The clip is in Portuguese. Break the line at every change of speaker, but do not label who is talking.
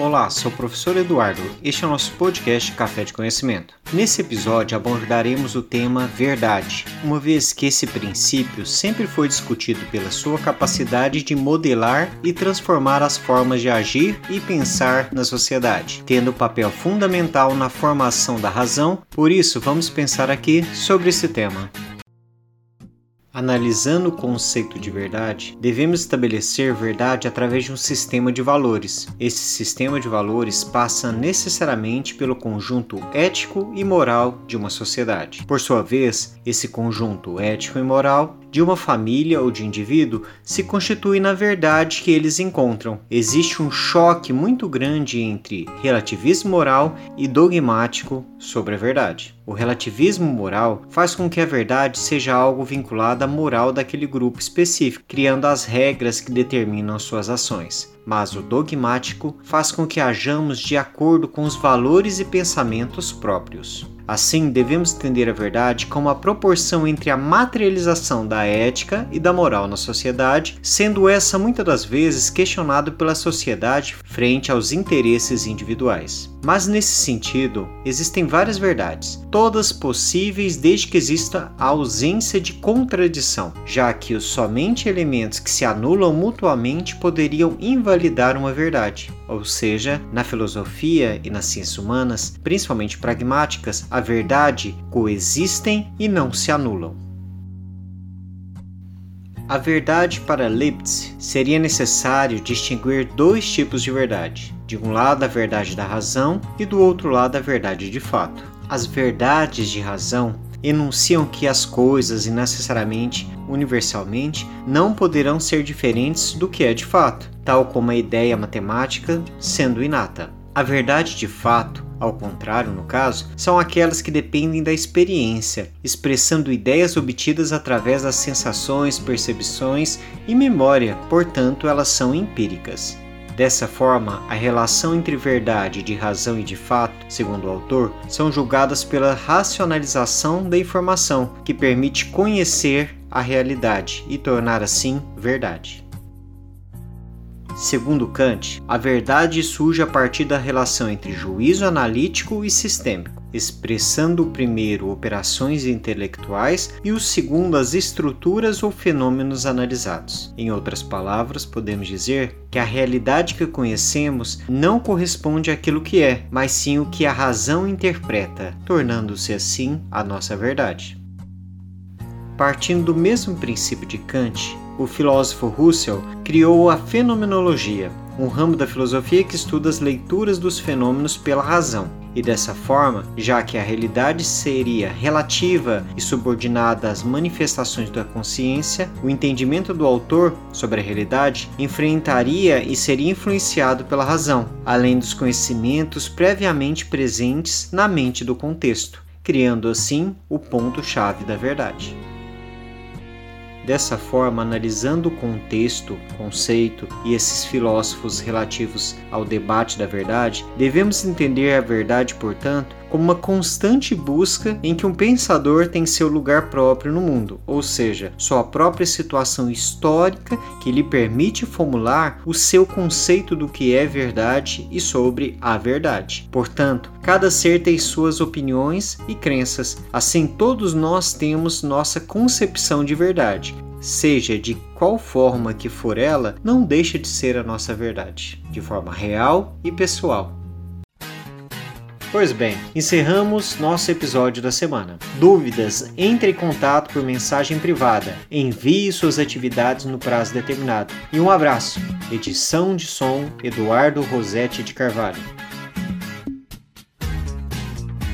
Olá, sou o professor Eduardo. Este é o nosso podcast Café de Conhecimento. Nesse episódio abordaremos o tema verdade, uma vez que esse princípio sempre foi discutido pela sua capacidade de modelar e transformar as formas de agir e pensar na sociedade, tendo papel fundamental na formação da razão. Por isso, vamos pensar aqui sobre esse tema. Analisando o conceito de verdade, devemos estabelecer verdade através de um sistema de valores. Esse sistema de valores passa necessariamente pelo conjunto ético e moral de uma sociedade. Por sua vez, esse conjunto ético e moral de uma família ou de indivíduo se constitui na verdade que eles encontram. Existe um choque muito grande entre relativismo moral e dogmático sobre a verdade. O relativismo moral faz com que a verdade seja algo vinculado à moral daquele grupo específico, criando as regras que determinam suas ações. Mas o dogmático faz com que hajamos de acordo com os valores e pensamentos próprios. Assim, devemos entender a verdade como a proporção entre a materialização da ética e da moral na sociedade, sendo essa muitas das vezes questionada pela sociedade frente aos interesses individuais. Mas nesse sentido, existem várias verdades, todas possíveis desde que exista a ausência de contradição, já que os somente elementos que se anulam mutuamente poderiam invalidar uma verdade. Ou seja, na filosofia e nas ciências humanas, principalmente pragmáticas, a verdade coexistem e não se anulam. A verdade para Leibniz seria necessário distinguir dois tipos de verdade de um lado a verdade da razão e do outro lado a verdade de fato. As verdades de razão enunciam que as coisas, e necessariamente universalmente, não poderão ser diferentes do que é de fato, tal como a ideia matemática sendo inata. A verdade de fato, ao contrário no caso, são aquelas que dependem da experiência, expressando ideias obtidas através das sensações, percepções e memória, portanto, elas são empíricas. Dessa forma, a relação entre verdade, de razão e de fato, segundo o autor, são julgadas pela racionalização da informação, que permite conhecer a realidade e tornar assim verdade. Segundo Kant, a verdade surge a partir da relação entre juízo analítico e sistêmico, expressando o primeiro operações intelectuais e o segundo as estruturas ou fenômenos analisados. Em outras palavras, podemos dizer que a realidade que conhecemos não corresponde àquilo que é, mas sim o que a razão interpreta, tornando-se assim a nossa verdade. Partindo do mesmo princípio de Kant, o filósofo Russell criou a fenomenologia, um ramo da filosofia que estuda as leituras dos fenômenos pela razão. E dessa forma, já que a realidade seria relativa e subordinada às manifestações da consciência, o entendimento do autor sobre a realidade enfrentaria e seria influenciado pela razão, além dos conhecimentos previamente presentes na mente do contexto, criando assim o ponto-chave da verdade. Dessa forma, analisando o contexto, conceito e esses filósofos relativos ao debate da verdade, devemos entender a verdade, portanto, como uma constante busca em que um pensador tem seu lugar próprio no mundo, ou seja, sua própria situação histórica que lhe permite formular o seu conceito do que é verdade e sobre a verdade. Portanto, cada ser tem suas opiniões e crenças, assim todos nós temos nossa concepção de verdade. Seja de qual forma que for ela, não deixa de ser a nossa verdade, de forma real e pessoal. Pois bem, encerramos nosso episódio da semana. Dúvidas? Entre em contato por mensagem privada. Envie suas atividades no prazo determinado. E um abraço. Edição de som Eduardo Rosete de Carvalho.